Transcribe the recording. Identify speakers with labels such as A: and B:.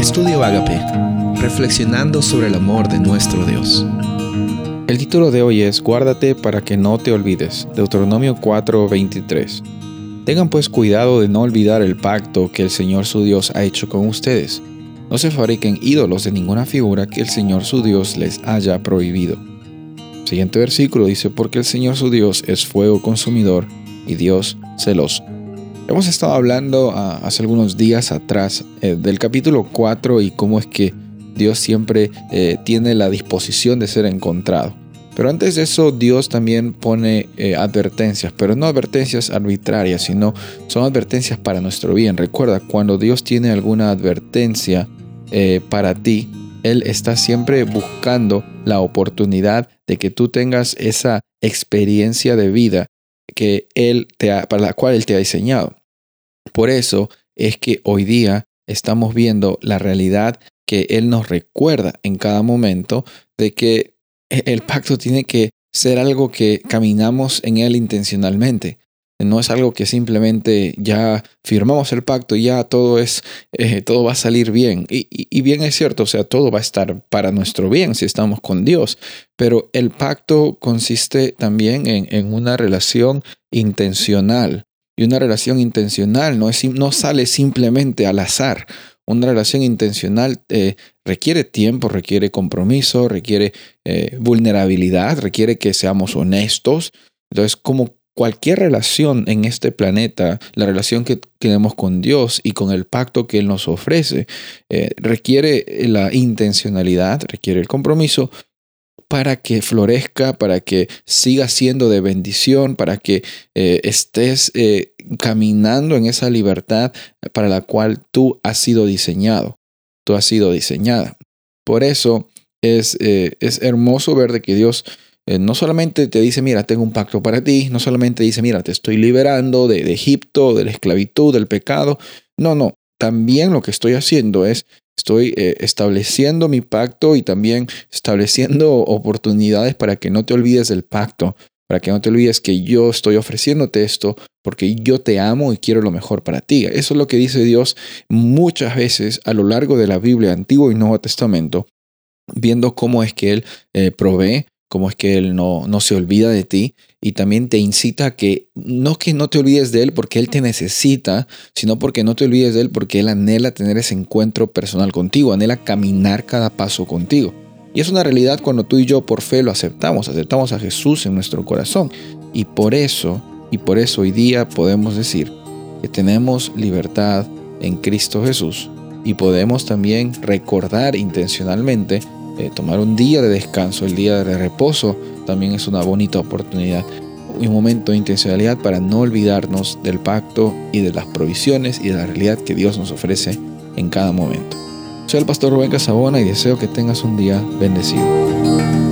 A: Estudio Agape, reflexionando sobre el amor de nuestro Dios.
B: El título de hoy es Guárdate para que no te olvides, Deuteronomio 4:23. Tengan pues cuidado de no olvidar el pacto que el Señor su Dios ha hecho con ustedes. No se fabriquen ídolos de ninguna figura que el Señor su Dios les haya prohibido. siguiente versículo dice, porque el Señor su Dios es fuego consumidor y Dios celoso. Hemos estado hablando ah, hace algunos días atrás eh, del capítulo 4 y cómo es que Dios siempre eh, tiene la disposición de ser encontrado. Pero antes de eso, Dios también pone eh, advertencias, pero no advertencias arbitrarias, sino son advertencias para nuestro bien. Recuerda, cuando Dios tiene alguna advertencia para ti, Él está siempre buscando la oportunidad de que tú tengas esa experiencia de vida que él te para la cual Él te ha diseñado. Por eso es que hoy día estamos viendo la realidad que Él nos recuerda en cada momento de que e, el pacto tiene que ser algo que caminamos en Él intencionalmente. No es algo que simplemente ya firmamos el pacto y ya todo es, eh, todo va a salir bien. Y, bien es cierto, o sea, todo va a estar para nuestro bien si estamos con Dios. Pero el pacto consiste también en, en una relación intencional y una relación intencional no, es, no sale simplemente al azar. Una relación intencional eh, requiere tiempo, requiere compromiso, requiere eh, vulnerabilidad, requiere que seamos honestos. Entonces, como cualquier relación en este planeta, la relación que tenemos con Dios y con el pacto que Él nos ofrece, eh, requiere la intencionalidad, requiere el compromiso, para que florezca, para que siga siendo de bendición, para que eh, estés eh, caminando en esa libertad para la cual tú has sido diseñado, tú has sido diseñada. Por eso es, eh, es hermoso ver de que Dios no solamente te dice, mira, tengo un pacto para ti, no solamente dice, mira, te estoy liberando de, de Egipto, de la esclavitud, del pecado. No, no, también lo que estoy haciendo es Estoy eh, estableciendo mi pacto y también estableciendo oportunidades para que no te olvides del pacto, para que no te olvides que yo estoy ofreciéndote esto porque yo te amo y quiero lo mejor para ti. Eso es lo que dice Dios muchas veces a lo largo de la Biblia, Antiguo y Nuevo Testamento, viendo cómo es que Él eh, provee, cómo es que Él no, no se olvida de ti y también te incita a que no que no te olvides de Él porque Él te necesita, sino porque no te olvides de Él porque Él anhela tener ese encuentro personal contigo, anhela caminar cada paso contigo. Y es una realidad cuando tú y yo por fe lo aceptamos, aceptamos a Jesús en nuestro corazón. Y por eso, y por eso hoy día podemos decir que tenemos libertad en Cristo Jesús y podemos también recordar intencionalmente eh, tomar un día de descanso, el día de reposo, también es una bonita oportunidad un momento de intencionalidad para no olvidarnos del pacto y de las provisiones y de la realidad que Dios nos ofrece en cada momento. Soy el pastor Rubén Casabona y deseo que tengas un día bendecido.